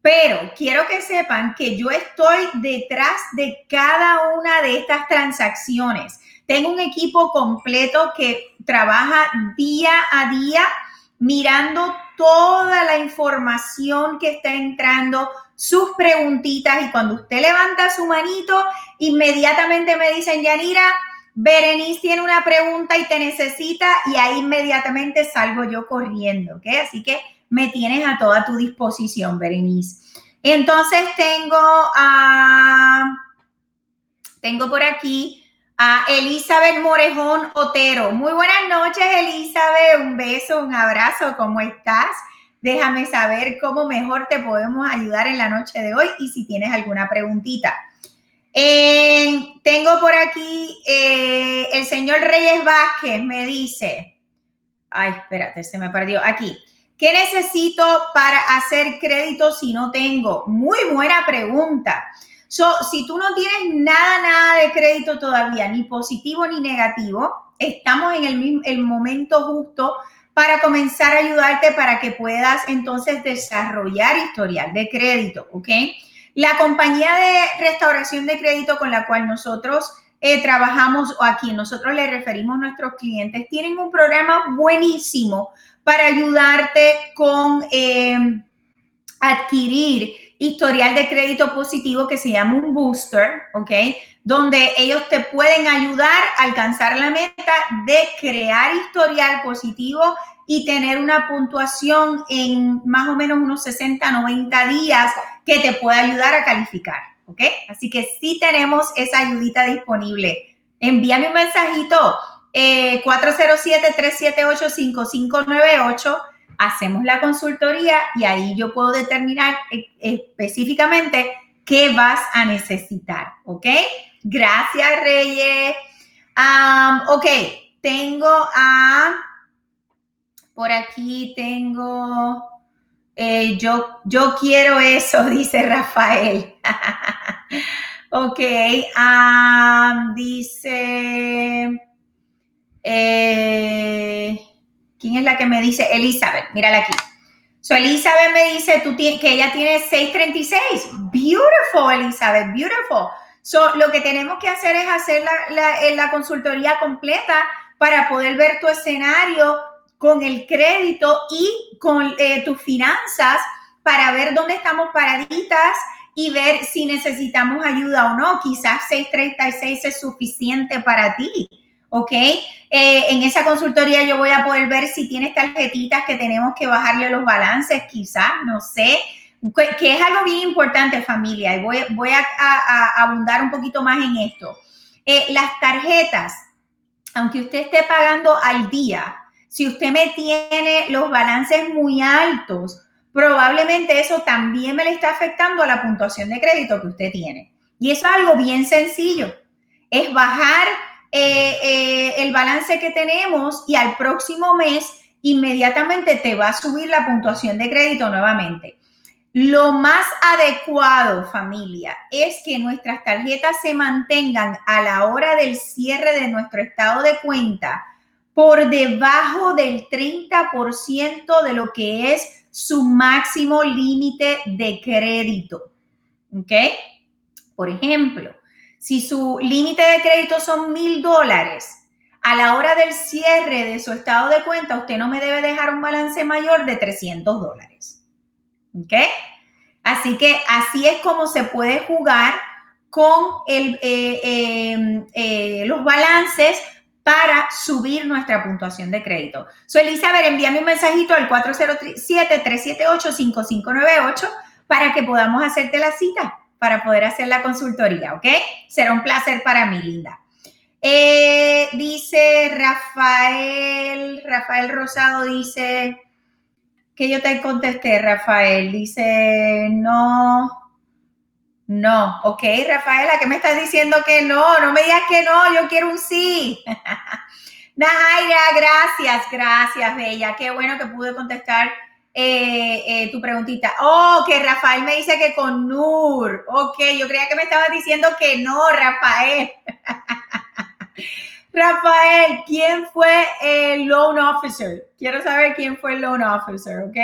Pero quiero que sepan que yo estoy detrás de cada una de estas transacciones. Tengo un equipo completo que trabaja día a día mirando toda la información que está entrando, sus preguntitas y cuando usted levanta su manito, inmediatamente me dicen, Yanira, Berenice tiene una pregunta y te necesita y ahí inmediatamente salgo yo corriendo, ¿ok? Así que me tienes a toda tu disposición, Berenice. Entonces tengo, a tengo por aquí a Elizabeth Morejón Otero. Muy buenas noches, Elizabeth. Un beso, un abrazo. ¿Cómo estás? Déjame saber cómo mejor te podemos ayudar en la noche de hoy y si tienes alguna preguntita. tengo por aquí eh, el señor Reyes Vázquez, me dice, ay, espérate, se me perdió aquí. ¿Qué necesito para hacer crédito si no tengo? Muy buena pregunta. So, si tú no tienes nada, nada de crédito todavía, ni positivo ni negativo, estamos en el, el momento justo para comenzar a ayudarte para que puedas entonces desarrollar historial de crédito, ¿ok? La compañía de restauración de crédito con la cual nosotros eh, trabajamos o a quien nosotros le referimos nuestros clientes, tienen un programa buenísimo para ayudarte con eh, adquirir historial de crédito positivo que se llama un booster, ¿ok? Donde ellos te pueden ayudar a alcanzar la meta de crear historial positivo y tener una puntuación en más o menos unos 60, 90 días que te pueda ayudar a calificar, ¿ok? Así que sí tenemos esa ayudita disponible. Envíame un mensajito eh, 407-378-5598 hacemos la consultoría y ahí yo puedo determinar e, específicamente qué vas a necesitar, ¿ok? Gracias, Reyes. ok, tengo a, por aquí tengo, eh, yo, yo quiero eso, dice Rafael. Ok, dice, eh, ¿quién es la que me dice? Elizabeth, mírala aquí. So Elizabeth me dice que ella tiene 636. Beautiful, Elizabeth, beautiful. So, lo que tenemos que hacer es hacer la, la, consultoría completa para poder ver tu escenario con el crédito y con eh, tus finanzas para ver dónde estamos paraditas y ver si necesitamos ayuda o no. Quizás 636 es suficiente para ti, ¿ok? Eh, en esa consultoría yo voy a poder ver si tienes tarjetitas que tenemos que bajarle los balances, quizás, no sé, que es algo bien importante familia, y voy, voy a, abundar un poquito más en esto. Eh, las tarjetas, aunque usted esté pagando al día, si usted me tiene los balances muy altos, probablemente eso también me le está afectando a la puntuación de crédito que usted tiene. Y eso es algo bien sencillo. Es bajar eh, eh, el balance que tenemos y al próximo mes inmediatamente te va a subir la puntuación de crédito nuevamente. Lo más adecuado, familia, es que nuestras tarjetas se mantengan a la hora del cierre de nuestro estado de cuenta por debajo del 30% de lo que es su máximo límite de crédito. ¿Ok? Por ejemplo, si su límite de crédito son mil dólares, a la hora del cierre de su estado de cuenta, usted no me debe dejar un balance mayor de 300 dólares. ¿Ok? Así que así es como se puede jugar con eh, em, eh, los balances para subir nuestra puntuación de crédito. Soy Elizabeth, envíame un mensajito al 407-378-5598 para que podamos hacerte la cita para poder hacer la consultoría, ¿ok? Será un placer para mí, linda. Eh, dice Rafael, Rafael Rosado dice que yo te contesté, Rafael. Dice, no, no, ok, Rafaela, ¿qué me estás diciendo que no? No me digas que no, yo quiero un sí. Najaira, gracias, gracias, Bella. Qué bueno que pude contestar eh, eh, tu preguntita. Oh, que Rafael me dice que con Nur. Ok, yo creía que me estabas diciendo que no, Rafael. Rafael, ¿quién fue el loan officer? Quiero saber quién fue el loan officer, ¿ok?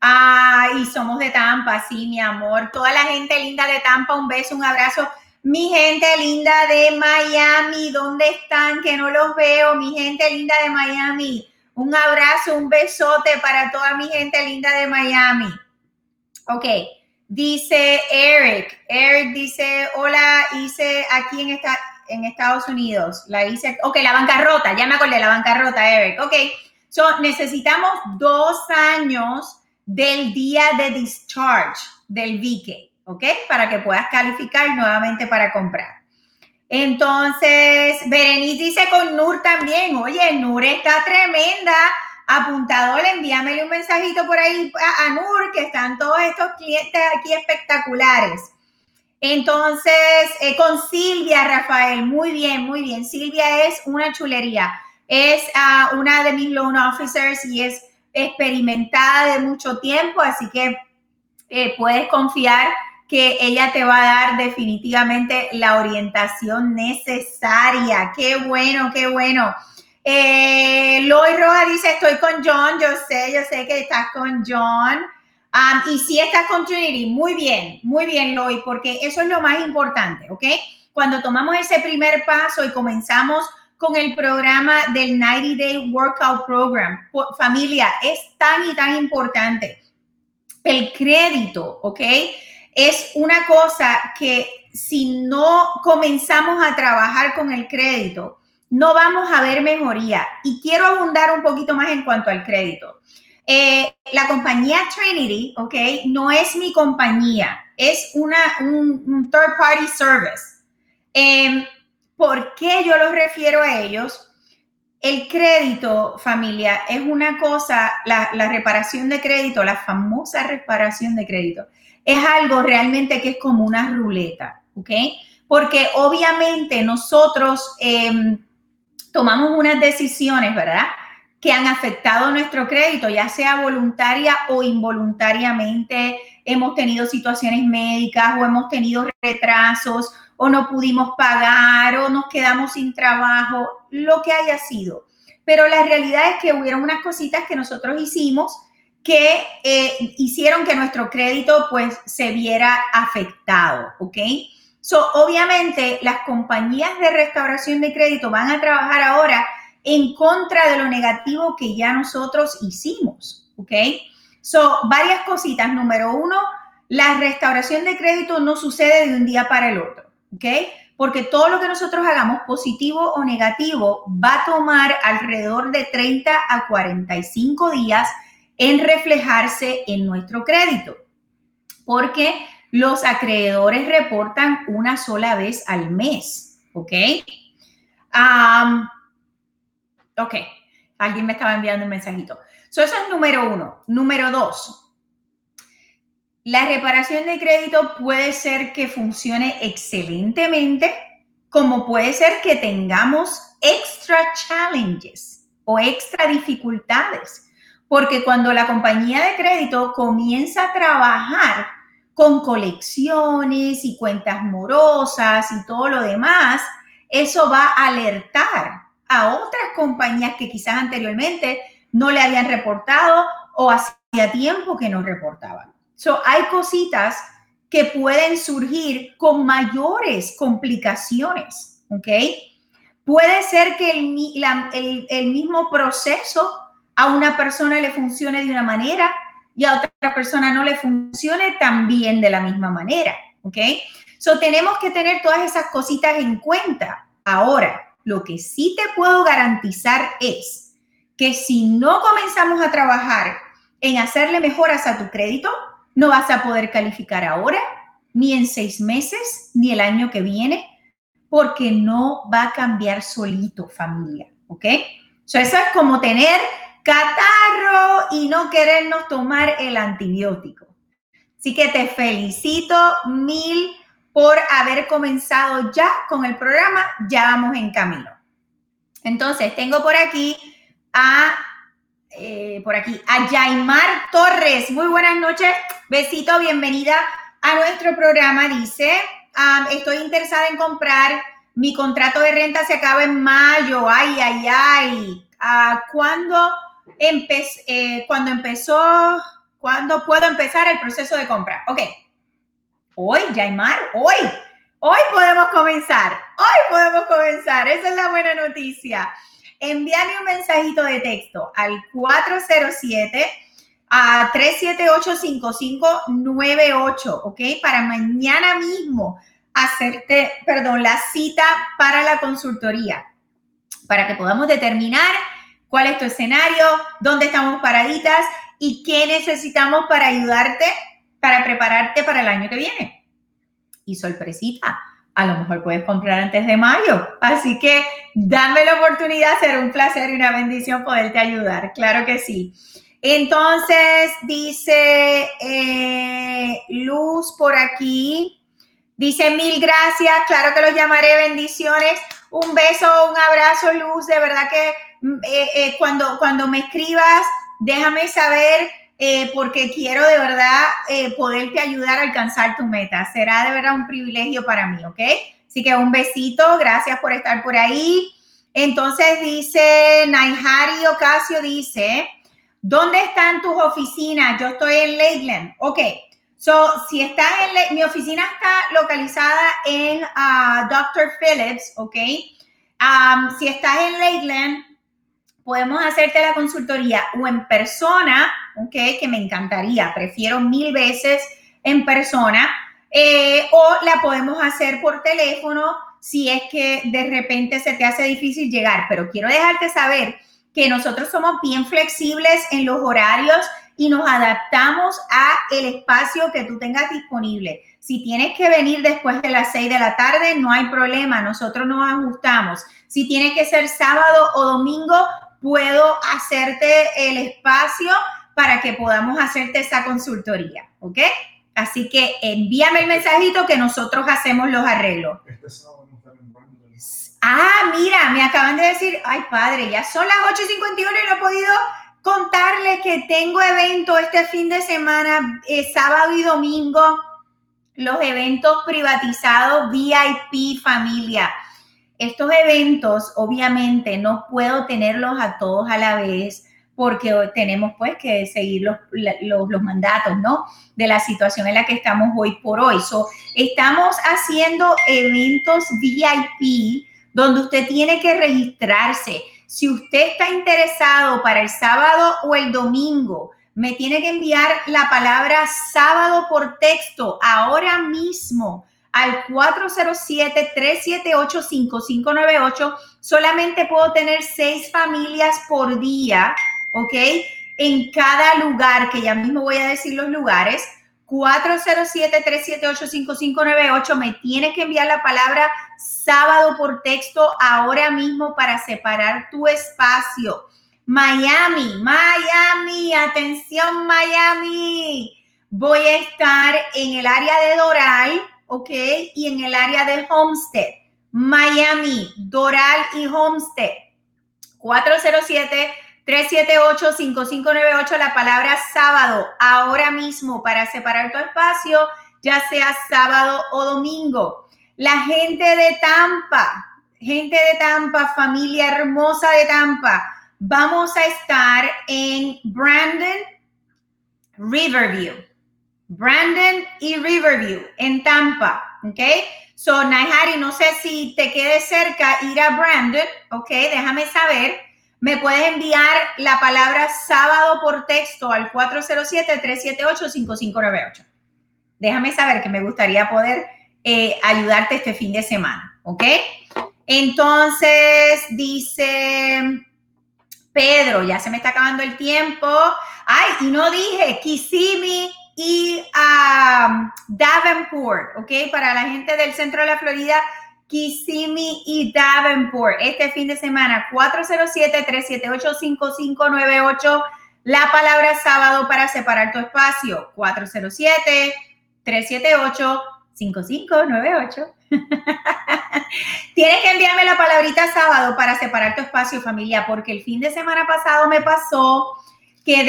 Ah, y somos de Tampa, sí, mi amor. Toda la gente linda de Tampa, un beso, un abrazo. Mi gente linda de Miami, ¿dónde están? Que no los veo. Mi gente linda de Miami, un abrazo, un besote para toda mi gente linda de Miami. Ok, dice Eric. Eric dice, hola, hice aquí en esta en Estados Unidos. La hice, ok, la bancarrota, ya me acordé, la bancarrota, Eric. Ok, so necesitamos dos años del día de discharge del VK, ¿ok? Para que puedas calificar nuevamente para comprar. Entonces, Berenice dice con Nur también, oye, Nur está tremenda. Apuntador, envíamele un mensajito por ahí a, Nur, que están todos estos clientes aquí espectaculares. Entonces, eh, con Silvia, Rafael, muy bien, muy bien. Silvia es una chulería. Es ah, una de mis loan officers y es experimentada de mucho tiempo, así que eh, puedes confiar que ella te va a dar definitivamente la orientación necesaria. Qué bueno, qué bueno. Eh, Loy Roja dice, estoy con John, yo sé, yo sé que estás con John y si estás con Trinity, muy bien, muy bien, Loy, porque eso es lo más importante, ¿ok? Cuando tomamos ese primer paso y comenzamos con el programa del 90 Day Workout Program, familia, es tan y tan importante. El crédito, ¿ok? Es una cosa que si no comenzamos a trabajar con el crédito, no vamos a ver mejoría. Y quiero abundar un poquito más en cuanto al crédito. Eh, la compañía Trinity, ¿ok? No es mi compañía, es una, un, third party service. Em, ¿Por qué yo los refiero a ellos? El crédito, familia, es una cosa, la, reparación de crédito, la famosa reparación de crédito, es algo realmente que es como una ruleta, ¿ok? Porque obviamente nosotros em, tomamos unas decisiones, ¿verdad? que han afectado nuestro crédito, ya sea voluntaria o involuntariamente. Hemos tenido situaciones médicas o hemos tenido retrasos o no pudimos pagar o nos quedamos sin trabajo, lo que haya sido. Pero la realidad es que hubieron unas cositas que nosotros hicimos que eh, hicieron que nuestro crédito pues se viera afectado, ¿ok? So, obviamente las compañías de restauración de crédito van a trabajar ahora en contra de lo negativo que ya nosotros hicimos, ¿ok? So, varias cositas. Número uno, la restauración de crédito no sucede de un día para el otro, ¿ok? Porque todo lo que nosotros hagamos, positivo o negativo, va a tomar alrededor de 30 a 45 días en reflejarse en nuestro crédito. Porque los acreedores reportan una sola vez al mes, ¿ok? Ok, alguien me estaba enviando un mensajito. eso es número uno. Número dos, la reparación de crédito puede ser que funcione excelentemente, como puede ser que tengamos extra challenges o extra dificultades, porque cuando la compañía de crédito comienza a trabajar con colecciones y cuentas morosas y todo lo demás, eso va a alertar a otras compañías que quizás anteriormente no le habían reportado o hacía tiempo que no reportaban. So, hay cositas que pueden surgir con mayores complicaciones, ¿ok? Puede ser que el, el mismo proceso a una persona le funcione de una manera y a otra persona no le funcione también de la misma manera, ¿ok? So, tenemos que tener todas esas cositas en cuenta. Ahora, lo que sí te puedo garantizar es que si no comenzamos a trabajar en hacerle mejoras a tu crédito, no vas a poder calificar ahora, ni en seis meses, ni el año que viene, porque no va a cambiar solito familia, ¿ok? eso es como tener catarro y no querernos tomar el antibiótico. Así que te felicito mil por haber comenzado ya con el programa, ya vamos en camino. Entonces, tengo por aquí a, eh, por aquí, a Yaimar Torres. Muy buenas noches, besito, bienvenida a nuestro programa. Dice, estoy interesada en comprar, mi contrato de renta se acaba en mayo, ay, ay, ay. Ah, ¿Cuándo, eh, cuando empezó, cuándo puedo empezar el proceso de compra? Ok, Hoy, Jaimar, hoy. Hoy podemos comenzar. Hoy podemos comenzar. Esa es la buena noticia. Envíame un mensajito de texto al 407 a 378-5598, ¿ok? Para mañana mismo hacerte, perdón, la cita para la consultoría, para que podamos determinar cuál es tu escenario, dónde estamos paraditas y qué necesitamos para ayudarte para prepararte para el año que viene. Y sorpresita, a lo mejor puedes comprar antes de mayo. Así que dame la oportunidad, será un placer y una bendición poderte ayudar. Claro que sí. Entonces, dice eh, Luz por aquí. Dice mil gracias, claro que los llamaré bendiciones. Un beso, un abrazo, Luz. De verdad que eh, eh, cuando, cuando me escribas, déjame saber eh, porque quiero de verdad poderte ayudar a alcanzar tu meta. Será de verdad un privilegio para mí, ¿ok? Así que un besito, gracias por estar por ahí. Entonces dice Naihari Ocasio, dice, ¿dónde están tus oficinas? Yo estoy en Lakeland. Ok, so si estás en, mi oficina está localizada en uh, Dr. Phillips, ok. Um, si estás en Lakeland, podemos hacerte la consultoría o en persona, ¿ok? Que me encantaría, prefiero mil veces en persona, eh, o la podemos hacer por teléfono si es que de repente se te hace difícil llegar, pero quiero dejarte saber que nosotros somos bien flexibles en los horarios y nos adaptamos a el espacio que tú tengas disponible. Si tienes que venir después de las 6 de la tarde, no hay problema, nosotros nos ajustamos. Si tiene que ser sábado o domingo, puedo hacerte el espacio para que podamos hacerte esa consultoría, ¿ok? Así que envíame el mensajito que nosotros hacemos los arreglos. Este Ah, mira, me acaban de decir, ay padre, ya son las 8.51 y no he podido contarle que tengo evento este fin de semana, eh, sábado y domingo, los eventos privatizados VIP familia. Estos eventos, obviamente, no puedo tenerlos a todos a la vez porque tenemos pues que seguir los, los, mandatos, ¿no? De la situación en la que estamos hoy por hoy. So, estamos haciendo eventos VIP donde usted tiene que registrarse. Si usted está interesado para el sábado o el domingo, me tiene que enviar la palabra sábado por texto ahora mismo al 407-378-5598. Solamente puedo tener seis familias por día, ¿ok? En cada lugar, que ya mismo voy a decir los lugares. 407-378-5598. Me tiene que enviar la palabra sábado por texto ahora mismo para separar tu espacio. Miami, Miami, atención Miami. Voy a estar en el área de Doral, ¿ok? Y en el área de Homestead. Miami, Doral y Homestead. 407 378-5598, la palabra sábado, ahora mismo para separar tu espacio, ya sea sábado o domingo. La gente de Tampa, gente de Tampa, familia hermosa de Tampa, vamos a estar en Brandon, Riverview. Brandon y Riverview en Tampa, ¿ok? So, Naihari, no sé si te quede cerca ir a Brandon, ¿ok? Déjame saber me puedes enviar la palabra sábado por texto al 407-378-5598. Déjame saber que me gustaría poder eh, ayudarte este fin de semana, ¿ok? Entonces, dice Pedro, ya se me está acabando el tiempo. Ay, y no dije Kissimmee y um, Davenport, ¿ok? Para la gente del centro de la Florida, Kissimmee y Davenport. Este fin de semana, 407-378-5598. La palabra sábado para separar tu espacio, 407-378-5598. Tienes que enviarme la palabrita sábado para separar tu espacio, familia, porque el fin de semana pasado me pasó que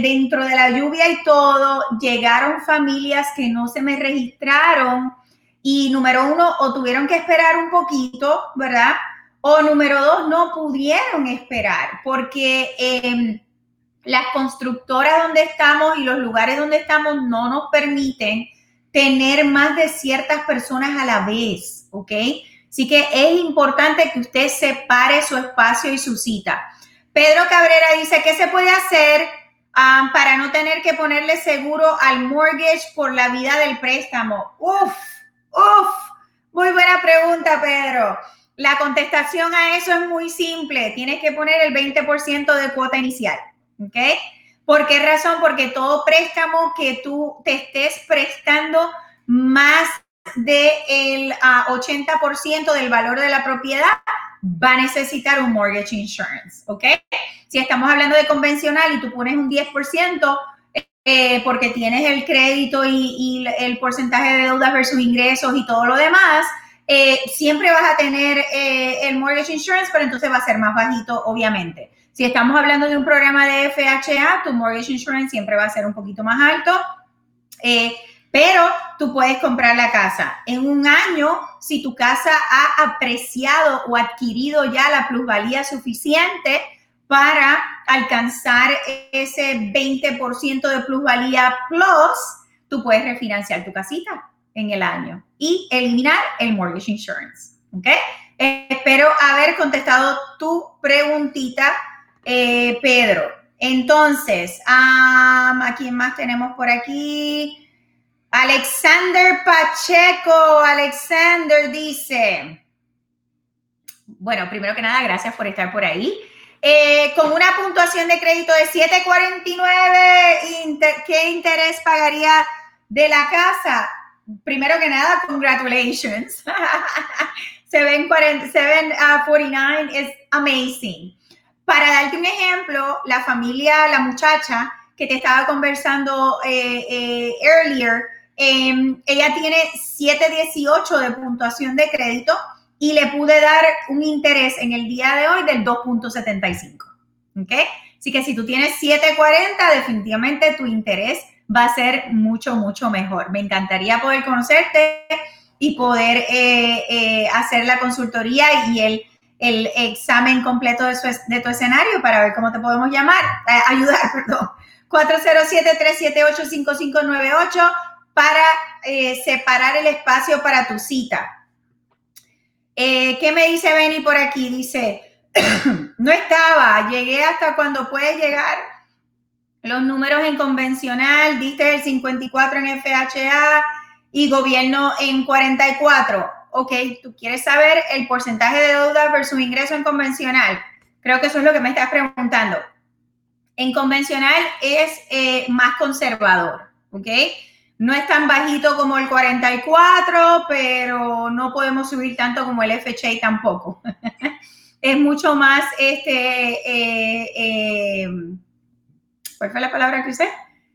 dentro de la lluvia y todo, llegaron familias que no se me registraron y número uno, o tuvieron que esperar un poquito, ¿verdad? O número dos, no pudieron esperar porque em, las constructoras donde estamos y los lugares donde estamos no nos permiten tener más de ciertas personas a la vez, ¿ok? Así que es importante que usted separe su espacio y su cita. Pedro Cabrera dice, ¿qué se puede hacer ah, para no tener que ponerle seguro al mortgage por la vida del préstamo? Uf, Uf, muy buena pregunta, Pedro. La contestación a eso es muy simple. Tienes que poner el 20% de cuota inicial. ¿Ok? ¿Por qué razón? Porque todo préstamo que tú te estés prestando más del 80% ah, del valor de la propiedad va a necesitar un mortgage insurance. ¿Ok? Si estamos hablando de convencional y tú pones un 10%, eh, porque tienes el crédito y, el porcentaje de deudas versus ingresos y todo lo demás, eh, siempre vas a tener eh, el mortgage insurance, pero entonces va a ser más bajito, obviamente. Si estamos hablando de un programa de FHA, tu mortgage insurance siempre va a ser un poquito más alto, pero tú puedes comprar la casa. En un año, si tu casa ha apreciado o adquirido ya la plusvalía suficiente, para alcanzar ese 20% de plusvalía plus, tú puedes refinanciar tu casita en el año y eliminar el mortgage insurance. ¿Ok? espero haber contestado tu preguntita, eh, Pedro. Entonces, ¿a quién más tenemos por aquí? Alexander Pacheco. Alexander dice, bueno, primero que nada, gracias por estar por ahí. Eh, con una puntuación de crédito de 749, ¿qué interés pagaría de la casa? Primero que nada, congratulations. 749 uh, es amazing. Para darte un ejemplo, la familia, la muchacha que te estaba conversando eh, eh, earlier, em, ella tiene 718 de puntuación de crédito y le pude dar un interés en el día de hoy del 2.75. ¿Ok? Así que si tú tienes 740, definitivamente tu interés va a ser mucho, mucho mejor. Me encantaría poder conocerte y poder eh, eh, hacer la consultoría y el, el examen completo de, tu escenario para ver cómo te podemos llamar, eh, ayudar, perdón. 407-378-5598 para separar el espacio para tu cita. ¿Qué me dice Benny por aquí? Dice, no estaba, llegué hasta cuando puedes llegar. Los números en convencional, diste el 54 en FHA y gobierno en 44. Ok, tú quieres saber el porcentaje de deuda versus ingreso en convencional. Creo que eso es lo que me estás preguntando. En convencional es eh, más conservador, ¿ok? No es tan bajito como el 44, pero no podemos subir tanto como el FHA tampoco. es mucho más, este, eh, eh, ¿cuál fue la palabra que usé?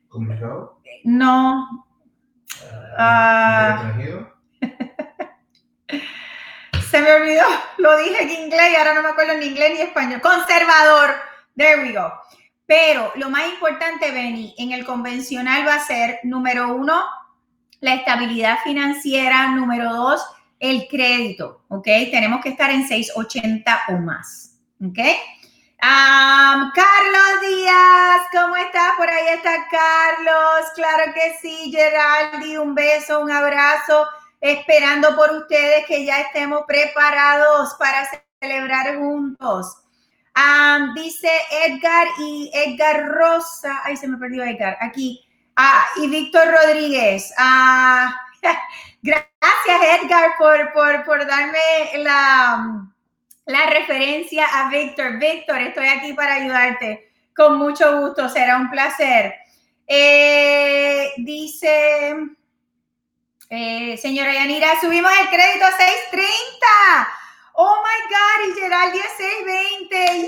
¿Comunicado? No. Uh, se me olvidó, lo dije en inglés y ahora no me acuerdo en inglés ni español. Conservador, there we go. Pero lo más importante, Benny, en el convencional va a ser, número uno, la estabilidad financiera, número dos, el crédito, ¿ok? Tenemos que estar en 680 o más, ¿ok? Carlos Díaz, ¿cómo estás? Por ahí está Carlos, claro que sí, Geraldi, un beso, un abrazo, esperando por ustedes que ya estemos preparados para celebrar juntos. Dice Edgar y Edgar Rosa, ay, se me perdió Edgar, aquí, ah, y Víctor Rodríguez. Ah, Gracias, Edgar, por, por, darme la, la referencia a Víctor. Víctor, estoy aquí para ayudarte. Con mucho gusto, será un placer. Eh, dice, eh, señora Yanira, subimos el crédito a 630. Oh my God, y Geraldi a 620. ¡Yay!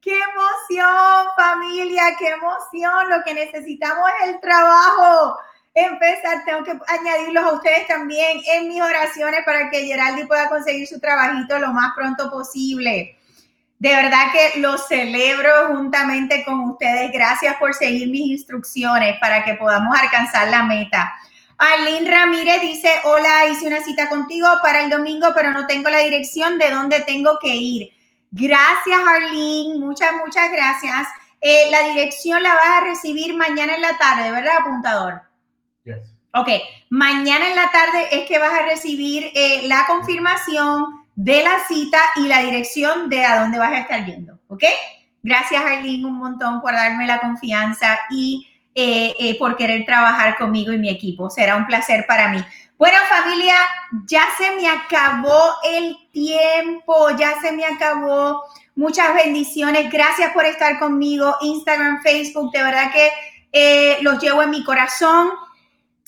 ¡Qué emoción, familia! ¡Qué emoción! Lo que necesitamos es el trabajo empezar, tengo que añadirlos a ustedes también en mis oraciones para que Geraldi pueda conseguir su trabajito lo más pronto posible. De verdad que lo celebro juntamente con ustedes. Gracias por seguir mis instrucciones para que podamos alcanzar la meta. Arlene Ramírez dice, hola, hice una cita contigo para el domingo, pero no tengo la dirección de dónde tengo que ir. Gracias, Arlene. Muchas, muchas gracias. Eh, la dirección la vas a recibir mañana en la tarde, ¿verdad, apuntador? Ok, mañana en la tarde es que vas a recibir eh, la confirmación de la cita y la dirección de a dónde vas a estar yendo, ¿ok? Gracias, Arlene, un montón por darme la confianza y eh, eh, por querer trabajar conmigo y mi equipo. Será un placer para mí. Bueno, familia, ya se me acabó el tiempo, ya se me acabó. Muchas bendiciones. Gracias por estar conmigo. Instagram, Facebook, de verdad que los llevo en mi corazón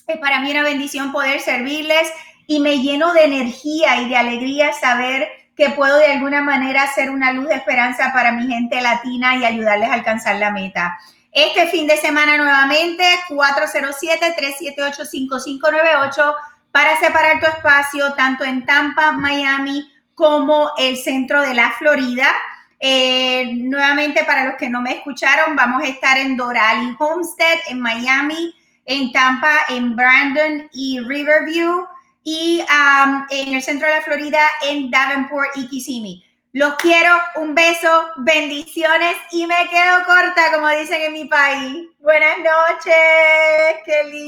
es para mí una bendición poder servirles y me lleno de energía y de alegría saber que puedo de alguna manera ser una luz de esperanza para mi gente latina y ayudarles a alcanzar la meta. Este fin de semana nuevamente, 407-378-5598 para separar tu espacio tanto en Tampa, Miami como el centro de la Florida. Eh, nuevamente, para los que no me escucharon, vamos a estar en Doral Homestead, en Miami, en Tampa, en Brandon y Riverview y um, en el centro de la Florida en Davenport y Kissimmee. Los quiero, un beso, bendiciones y me quedo corta, como dicen en mi país. Buenas noches, qué lindo.